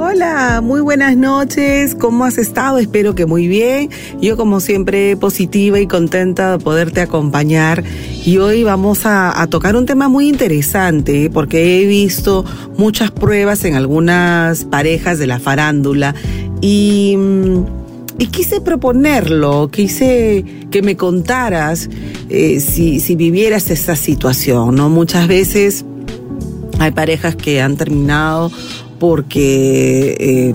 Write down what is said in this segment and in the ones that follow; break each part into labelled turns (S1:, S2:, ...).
S1: Hola, muy buenas noches. ¿Cómo has estado? Espero que muy bien. Yo como siempre positiva y contenta de poderte acompañar. Y hoy vamos a, tocar un tema muy interesante porque he visto muchas pruebas en algunas parejas de la farándula y, y quise proponerlo, quise que me contaras eh, si, si vivieras esa situación, ¿no? Muchas veces hay parejas que han terminado porque eh,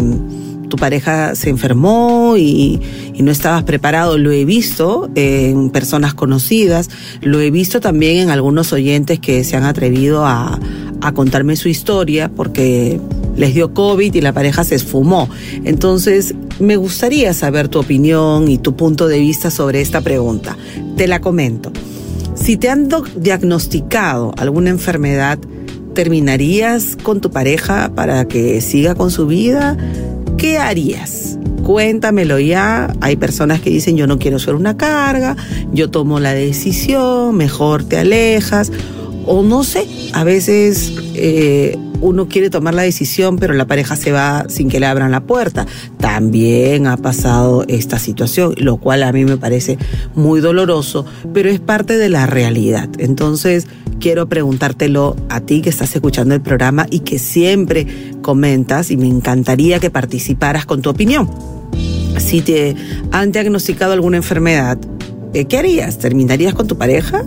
S1: tu pareja se enfermó y, no estabas preparado. Lo he visto en personas conocidas, lo he visto también en algunos oyentes que se han atrevido a, a contarme su historia porque les dio COVID y la pareja se esfumó. Entonces, me gustaría saber tu opinión y tu punto de vista sobre esta pregunta. Te la comento. Si te han diagnosticado alguna enfermedad, ¿Terminarías con tu pareja para que siga con su vida? ¿Qué harías? Cuéntamelo ya. Hay personas que dicen yo no quiero ser una carga, yo tomo la decisión, mejor te alejas. O no sé, a veces eh, uno quiere tomar la decisión, pero la pareja se va sin que le abran la puerta. También ha pasado esta situación, lo cual a mí me parece muy doloroso, pero es parte de la realidad. Entonces, quiero preguntártelo a ti que estás escuchando el programa y que siempre comentas y me encantaría que participaras con tu opinión. Si te han diagnosticado alguna enfermedad, eh, ¿qué harías? ¿Terminarías con tu pareja?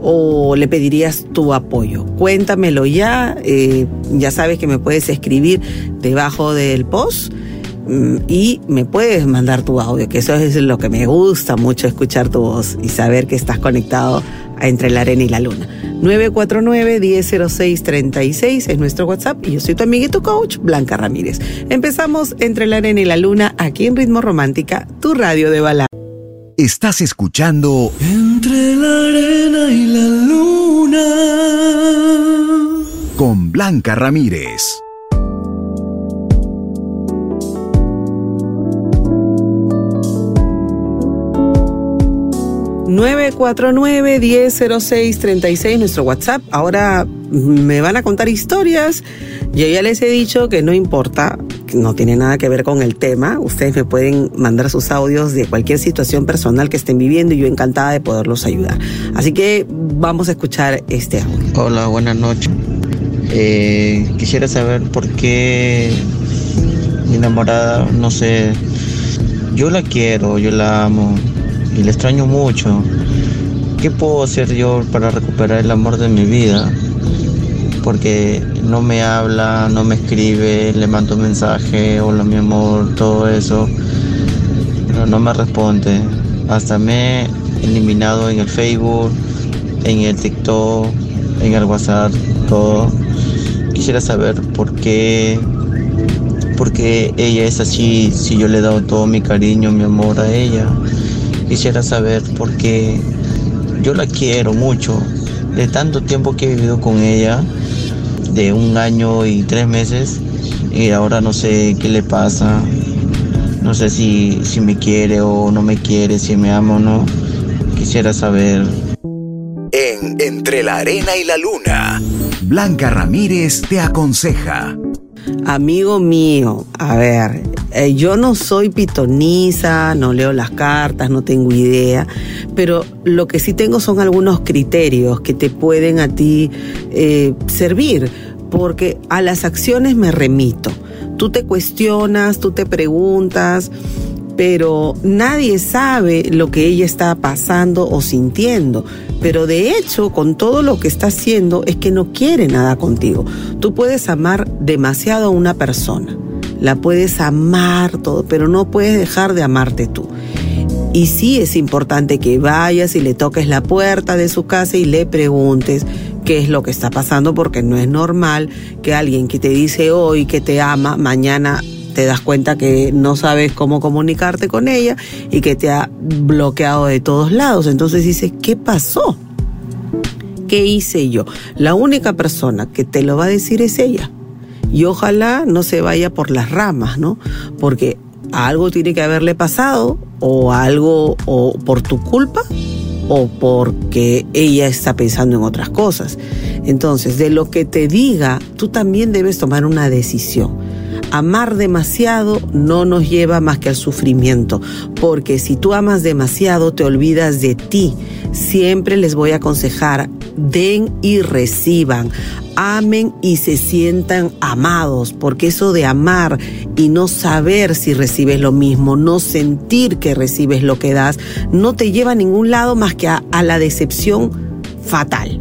S1: o le pedirías tu apoyo? Cuéntamelo ya, eh, ya sabes que me puedes escribir debajo del post mm, y me puedes mandar tu audio, que eso es lo que me gusta mucho, escuchar tu voz y saber que estás conectado entre la arena y la luna. 949-1006-36 es nuestro WhatsApp y yo soy tu amiguito coach, Blanca Ramírez. Empezamos entre la arena y la luna aquí en Ritmo Romántica, tu radio de balada.
S2: Estás escuchando
S3: Entre la arena y la luna
S2: con Blanca Ramírez.
S1: 949-1006-36, nuestro WhatsApp. Ahora me van a contar historias. Yo ya les he dicho que no importa, no tiene nada que ver con el tema. Ustedes me pueden mandar sus audios de cualquier situación personal que estén viviendo y yo encantada de poderlos ayudar. Así que vamos a escuchar este audio.
S4: Hola, buenas noches. Eh, quisiera saber por qué mi enamorada, no sé, yo la quiero, yo la amo y le extraño mucho. ¿Qué puedo hacer yo para recuperar el amor de mi vida? Porque no me habla, no me escribe, le mando un mensaje, hola mi amor, todo eso, pero no me responde. Hasta me he eliminado en el Facebook, en el TikTok, en el WhatsApp, todo. Quisiera saber por qué, por qué ella es así, si yo le he dado todo mi cariño, mi amor a ella. Quisiera saber por qué yo la quiero mucho. De tanto tiempo que he vivido con ella, de un año y tres meses, y ahora no sé qué le pasa. No sé si, si me quiere o no me quiere, si me ama o no. Quisiera saber.
S2: En Entre la Arena y la Luna, Blanca Ramírez te aconseja.
S1: Amigo mío, a ver, eh, yo no soy pitoniza, no leo las cartas, no tengo idea, pero lo que sí tengo son algunos criterios que te pueden a ti eh, servir, porque a las acciones me remito. Tú te cuestionas, tú te preguntas, pero nadie sabe lo que ella está pasando o sintiendo. Pero de hecho, con todo lo que está haciendo, es que no quiere nada contigo. Tú puedes amar demasiado a una persona, la puedes amar todo, pero no puedes dejar de amarte tú. Y sí es importante que vayas y le toques la puerta de su casa y le preguntes qué es lo que está pasando, porque no es normal que alguien que te dice hoy que te ama, mañana te das cuenta que no sabes cómo comunicarte con ella y que te ha bloqueado de todos lados. Entonces dices, ¿qué pasó? ¿Qué hice yo? La única persona que te lo va a decir es ella. Y ojalá no se vaya por las ramas, ¿no? Porque algo tiene que haberle pasado o algo o por tu culpa o porque ella está pensando en otras cosas. Entonces, de lo que te diga, tú también debes tomar una decisión. Amar demasiado no nos lleva más que al sufrimiento, porque si tú amas demasiado te olvidas de ti. Siempre les voy a aconsejar, den y reciban, amen y se sientan amados, porque eso de amar y no saber si recibes lo mismo, no sentir que recibes lo que das, no te lleva a ningún lado más que a, la decepción fatal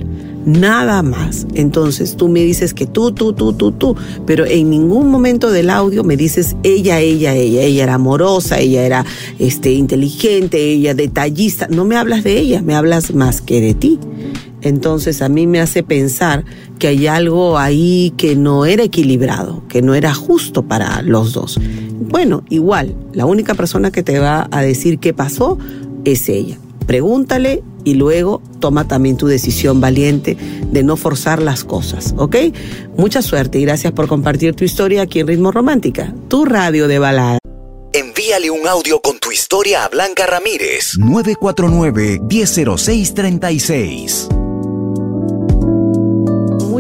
S1: nada más. Entonces tú me dices que tú, tú, tú, tú, tú, pero en ningún momento del audio me dices ella, ella, ella, ella era amorosa, ella era este, inteligente, ella detallista. No me hablas de ella, me hablas más que de ti. Entonces a mí me hace pensar que hay algo ahí que no era equilibrado, que no era justo para los dos. Bueno, igual, la única persona que te va a decir qué pasó es ella. Pregúntale y luego toma también tu decisión valiente de no forzar las cosas, ¿ok? Mucha suerte y gracias por compartir tu historia aquí en Ritmo Romántica, tu radio de balada.
S2: Envíale un audio con tu historia a Blanca Ramírez. 949-100636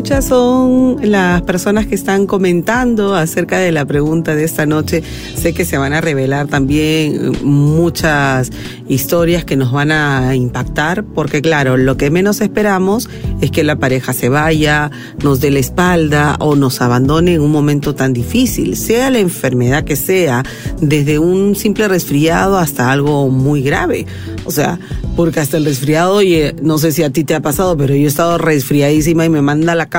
S1: muchas son las personas que están comentando acerca de la pregunta de esta noche. Sé que se van a revelar también muchas historias que nos van a impactar, porque claro, lo que menos esperamos es que la pareja se vaya, nos dé la espalda o nos abandone en un momento tan difícil, sea la enfermedad que sea, desde un simple resfriado hasta algo muy grave. O sea, porque hasta el resfriado, oye, no sé si a ti te ha pasado, pero yo he estado resfriadísima y me manda la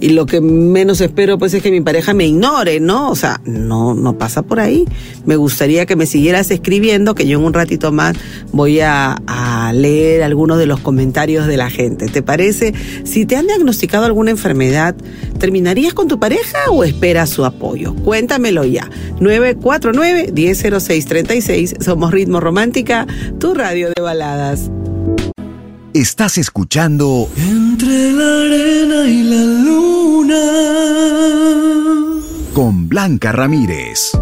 S1: y lo que menos espero pues es que mi pareja me ignore, ¿no? O sea, no, no pasa por ahí. Me gustaría que me siguieras escribiendo, que yo en un ratito más voy a, a leer algunos de los comentarios de la gente. ¿Te parece? Si te han diagnosticado alguna enfermedad, ¿terminarías con tu pareja o esperas su apoyo? Cuéntamelo ya. 949-100636. Somos Ritmo Romántica, tu radio de baladas.
S2: Estás escuchando
S3: Entre la arena y la luna.
S2: con Blanca Ramírez.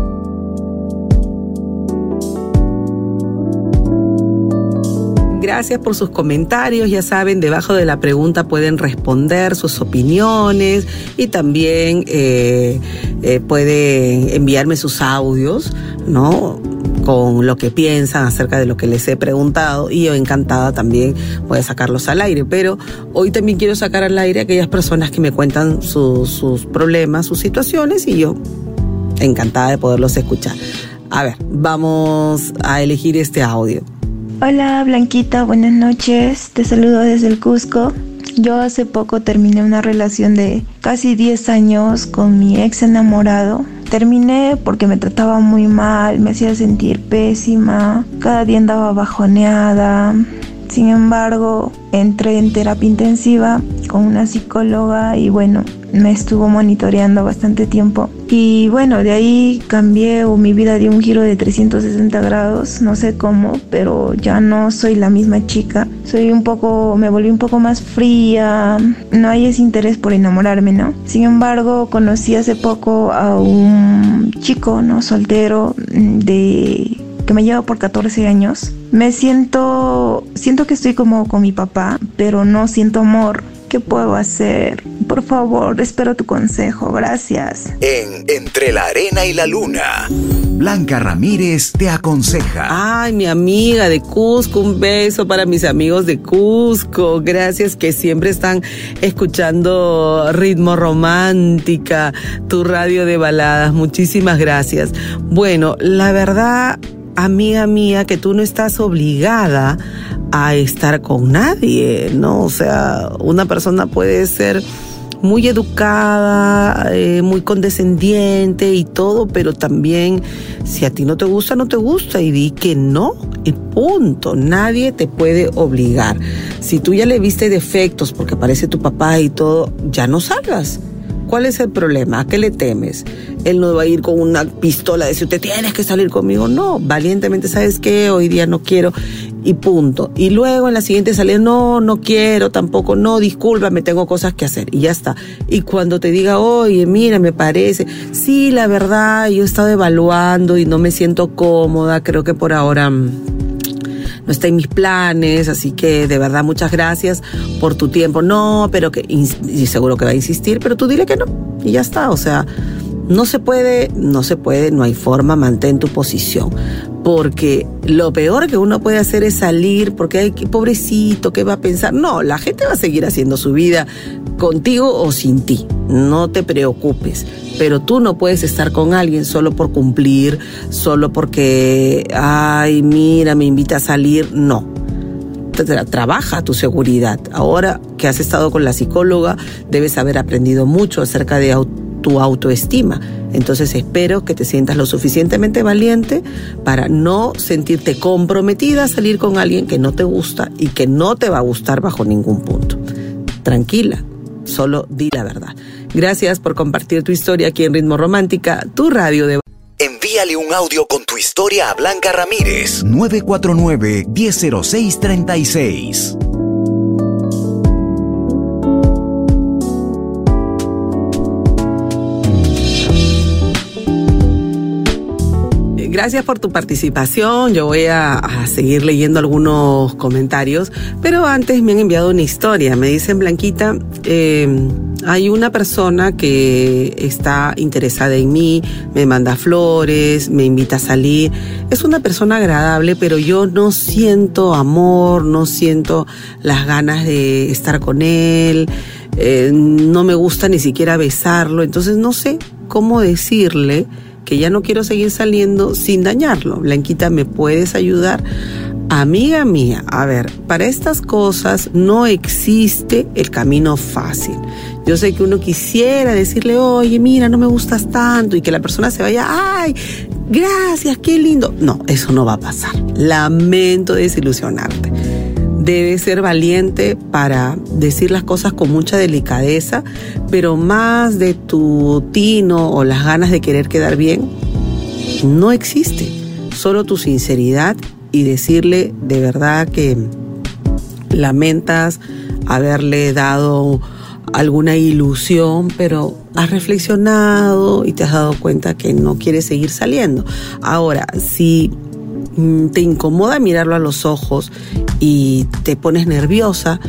S1: Gracias por sus comentarios. Ya saben, debajo de la pregunta pueden responder sus opiniones y también eh, eh, pueden enviarme sus audios, ¿no? Con lo que piensan acerca de lo que les he preguntado y yo encantada también voy a sacarlos al aire. Pero hoy también quiero sacar al aire a aquellas personas que me cuentan sus, problemas, sus situaciones y yo encantada de poderlos escuchar. A ver, vamos a elegir este audio.
S5: Hola Blanquita, buenas noches. Te saludo desde el Cusco. Yo hace poco terminé una relación de casi 10 años con mi ex enamorado. Terminé porque me trataba muy mal, me hacía sentir pésima, cada día andaba bajoneada. Sin embargo, entré en terapia intensiva con una psicóloga y bueno, me estuvo monitoreando bastante tiempo. Y bueno, de ahí cambié o mi vida dio un giro de 360 grados, no sé cómo, pero ya no soy la misma chica. Soy un poco, me volví un poco más fría, no hay ese interés por enamorarme, ¿no? Sin embargo, conocí hace poco a un chico, ¿no? Soltero de que me lleva por 14 años. Me siento, siento que estoy como con mi papá, pero no siento amor. ¿Qué puedo hacer? Por favor, espero tu consejo. Gracias.
S2: En Entre la Arena y la Luna, Blanca Ramírez te aconseja.
S1: Ay, mi amiga de Cusco, un beso para mis amigos de Cusco. Gracias que siempre están escuchando Ritmo Romántica, tu radio de baladas. Muchísimas gracias. Bueno, la verdad, amiga mía, que tú no estás obligada a estar con nadie, ¿no? O sea, una persona puede ser muy educada, eh, muy condescendiente y todo, pero también si a ti no te gusta, no te gusta y di que no y punto. Nadie te puede obligar. Si tú ya le viste defectos porque aparece tu papá y todo, ya no salgas. ¿Cuál es el problema? ¿A qué le temes? Él no va a ir con una pistola de decir, usted tienes que salir conmigo. No, valientemente, ¿sabes qué? Hoy día no quiero. y punto. Y luego en la siguiente salida, no, no quiero tampoco, no, discúlpame, tengo cosas que hacer y ya está. Y cuando te diga, oye, mira, me parece, sí, la verdad, yo he estado evaluando y no me siento cómoda, creo que por ahora mm, no está en mis planes, así que de verdad muchas gracias por tu tiempo. No, pero que, y seguro que va a insistir, pero tú dile que no y ya está, o sea, no se puede, no se puede, no hay forma, mantén tu posición. Porque lo peor que uno puede hacer es salir porque, hay pobrecito, ¿qué va a pensar? No, la gente va a seguir haciendo su vida contigo o sin ti. No te preocupes. Pero tú no puedes estar con alguien solo por cumplir, solo porque, ay, mira, me invita a salir. No trabaja tu seguridad. Ahora que has estado con la psicóloga, debes haber aprendido mucho acerca de tu autoestima. Entonces espero que te sientas lo suficientemente valiente para no sentirte comprometida a salir con alguien que no te gusta y que no te va a gustar bajo ningún punto. Tranquila, solo di la verdad. Gracias por compartir tu historia aquí en Ritmo Romántica, tu radio de...
S2: Envíale un audio con tu historia a Blanca Ramírez, 949
S1: Gracias por tu participación. Yo voy a, seguir leyendo algunos comentarios, pero antes me han enviado una historia. Me dicen, Blanquita, em, hay una persona que está interesada en mí, me manda flores, me invita a salir. Es una persona agradable, pero yo no siento amor, no siento las ganas de estar con él. Eh, no me gusta ni siquiera besarlo, entonces no sé cómo decirle que ya no quiero seguir saliendo sin dañarlo. Blanquita, ¿me puedes ayudar? Amiga mía, a ver, para estas cosas no existe el camino fácil. Yo sé que uno quisiera decirle, oye, mira, no me gustas tanto y que la persona se vaya, ay, gracias, qué lindo. No, eso no va a pasar. Lamento desilusionarte debes ser valiente para decir las cosas con mucha delicadeza, pero más de tu tino o las ganas de querer quedar bien, no existe. Solo tu sinceridad y decirle de verdad que lamentas haberle dado alguna ilusión, pero has reflexionado y te has dado cuenta que no quieres seguir saliendo. Ahora, si te incomoda mirarlo a los ojos y te pones nerviosa,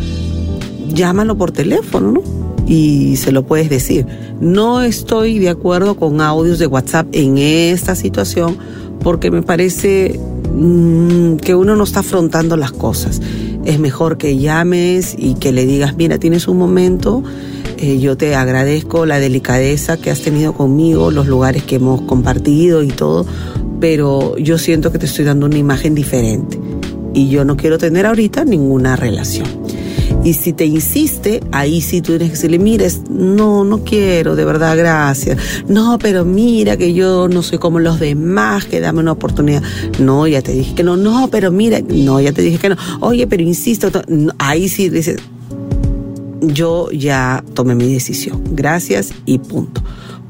S1: llámalo por teléfono, ¿no? Y se lo puedes decir. No estoy de acuerdo con audios de WhatsApp en esta situación porque me parece mm, que uno no está afrontando las cosas. Es mejor que llames y que le digas, mira, tienes un momento, eh, yo te agradezco la delicadeza que has tenido conmigo, los lugares que hemos compartido y todo, pero yo siento que te estoy dando una imagen diferente y yo no quiero tener ahorita ninguna relación. Y si te insiste, ahí sí tú tienes que decirle, mires, no, no quiero, de verdad, gracias. No, pero mira que yo no soy como los demás, que dame una oportunidad. No, ya te dije que no, no, pero mira, no, ya te dije que no. Oye, pero insisto, ahí sí dices, yo ya tomé mi decisión. Gracias y punto.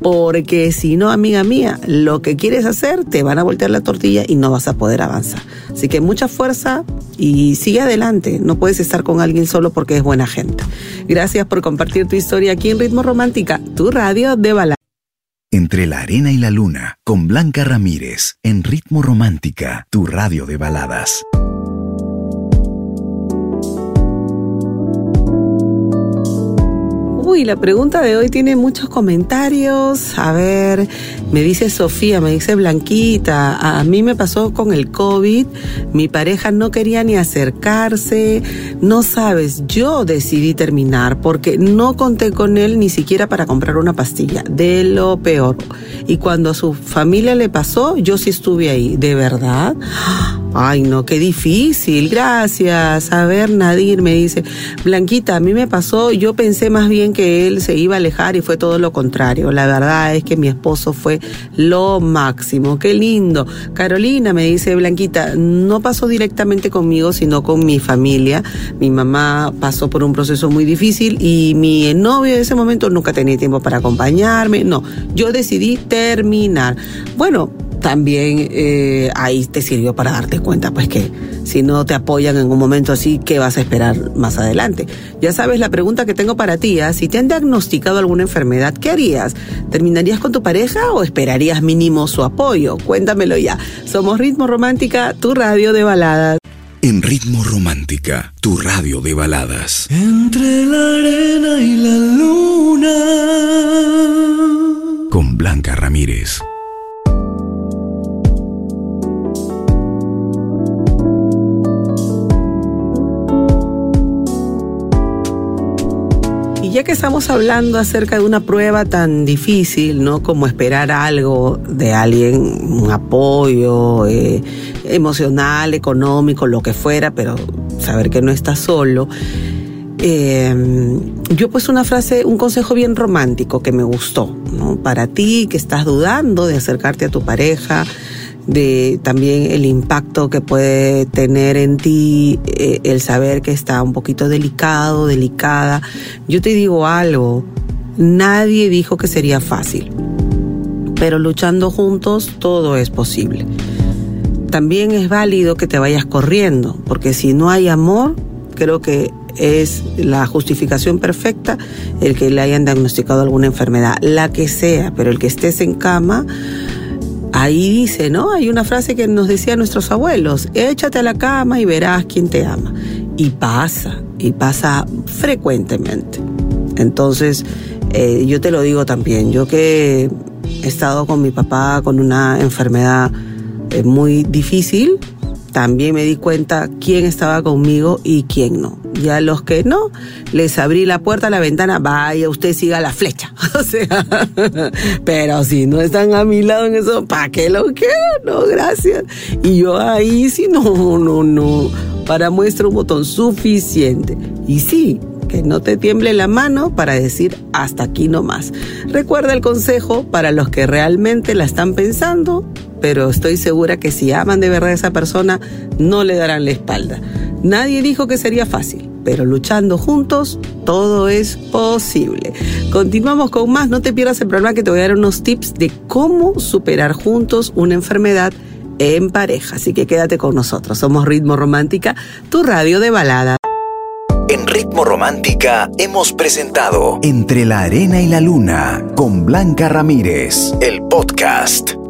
S1: Porque si no, amiga mía, lo que quieres hacer, te van a voltear la tortilla y no vas a poder avanzar. Así que mucha fuerza y sigue adelante. No puedes estar con alguien solo porque es buena gente. Gracias por compartir tu historia aquí en Ritmo Romántica, tu radio de baladas.
S2: Entre la arena y la luna, con Blanca Ramírez, en Ritmo Romántica, tu radio de baladas.
S1: Uy, la pregunta de hoy tiene muchos comentarios. A ver, me dice Sofía, me dice Blanquita, a mí me pasó con el COVID, mi pareja no quería ni acercarse, no sabes, yo decidí terminar porque no conté con él ni siquiera para comprar una pastilla, de lo peor. Y cuando a su familia le pasó, yo sí estuve ahí, ¿de verdad? Ay, no, qué difícil, gracias. A ver, Nadir me dice, Blanquita, a mí me pasó, yo pensé más bien que él se iba a alejar y fue todo lo contrario. La verdad es que mi esposo fue lo máximo, qué lindo. Carolina me dice, Blanquita, no pasó directamente conmigo, sino con mi familia. Mi mamá pasó por un proceso muy difícil y mi novio en ese momento nunca tenía tiempo para acompañarme. No, yo decidí terminar. Bueno, también eh, ahí te sirvió para darte cuenta, pues que si no te apoyan en un momento así, ¿qué vas a esperar más adelante? Ya sabes la pregunta que tengo para ti, ¿ah? si te han diagnosticado alguna enfermedad, ¿qué harías? ¿Terminarías con tu pareja o esperarías mínimo su apoyo? Cuéntamelo ya. Somos Ritmo Romántica, tu radio de baladas.
S2: En Ritmo Romántica, tu radio de baladas.
S3: Entre la arena y la luna.
S2: Con Blanca Ramírez.
S1: Ya que estamos hablando acerca de una prueba tan difícil, ¿no? Como esperar algo de alguien, un apoyo eh, emocional, económico, lo que fuera, pero saber que no estás solo. Eh, yo pues una frase, un consejo bien romántico que me gustó, ¿no? Para ti que estás dudando de acercarte a tu pareja, de también el impacto que puede tener en ti eh, el saber que está un poquito delicado, delicada. Yo te digo algo, nadie dijo que sería fácil, pero luchando juntos todo es posible. También es válido que te vayas corriendo, porque si no hay amor, creo que es la justificación perfecta el que le hayan diagnosticado alguna enfermedad, la que sea, pero el que estés en cama, Ahí dice, ¿no? Hay una frase que nos decían nuestros abuelos, échate a la cama y verás quién te ama. Y pasa, y pasa frecuentemente. Entonces, eh, yo te lo digo también, yo que he estado con mi papá con una enfermedad eh, muy difícil, también me di cuenta quién estaba conmigo y quién no. Ya los que no, les abrí la puerta, la ventana, vaya, usted siga la flecha. O sea, pero si no están a mi lado en eso, ¿para qué lo quiero? No, gracias. Y yo ahí sí, no, no, no. Para muestra un botón suficiente. Y sí, que no te tiemble la mano para decir hasta aquí no más. Recuerda el consejo para los que realmente la están pensando, pero estoy segura que si aman de verdad a esa persona, no le darán la espalda. Nadie dijo que sería fácil, pero luchando juntos, todo es posible. Continuamos con más, no te pierdas el programa que te voy a dar unos tips de cómo superar juntos una enfermedad en pareja. Así que quédate con nosotros. Somos Ritmo Romántica, tu radio de balada.
S2: En Ritmo Romántica hemos presentado Entre la Arena y la Luna con Blanca Ramírez, el podcast.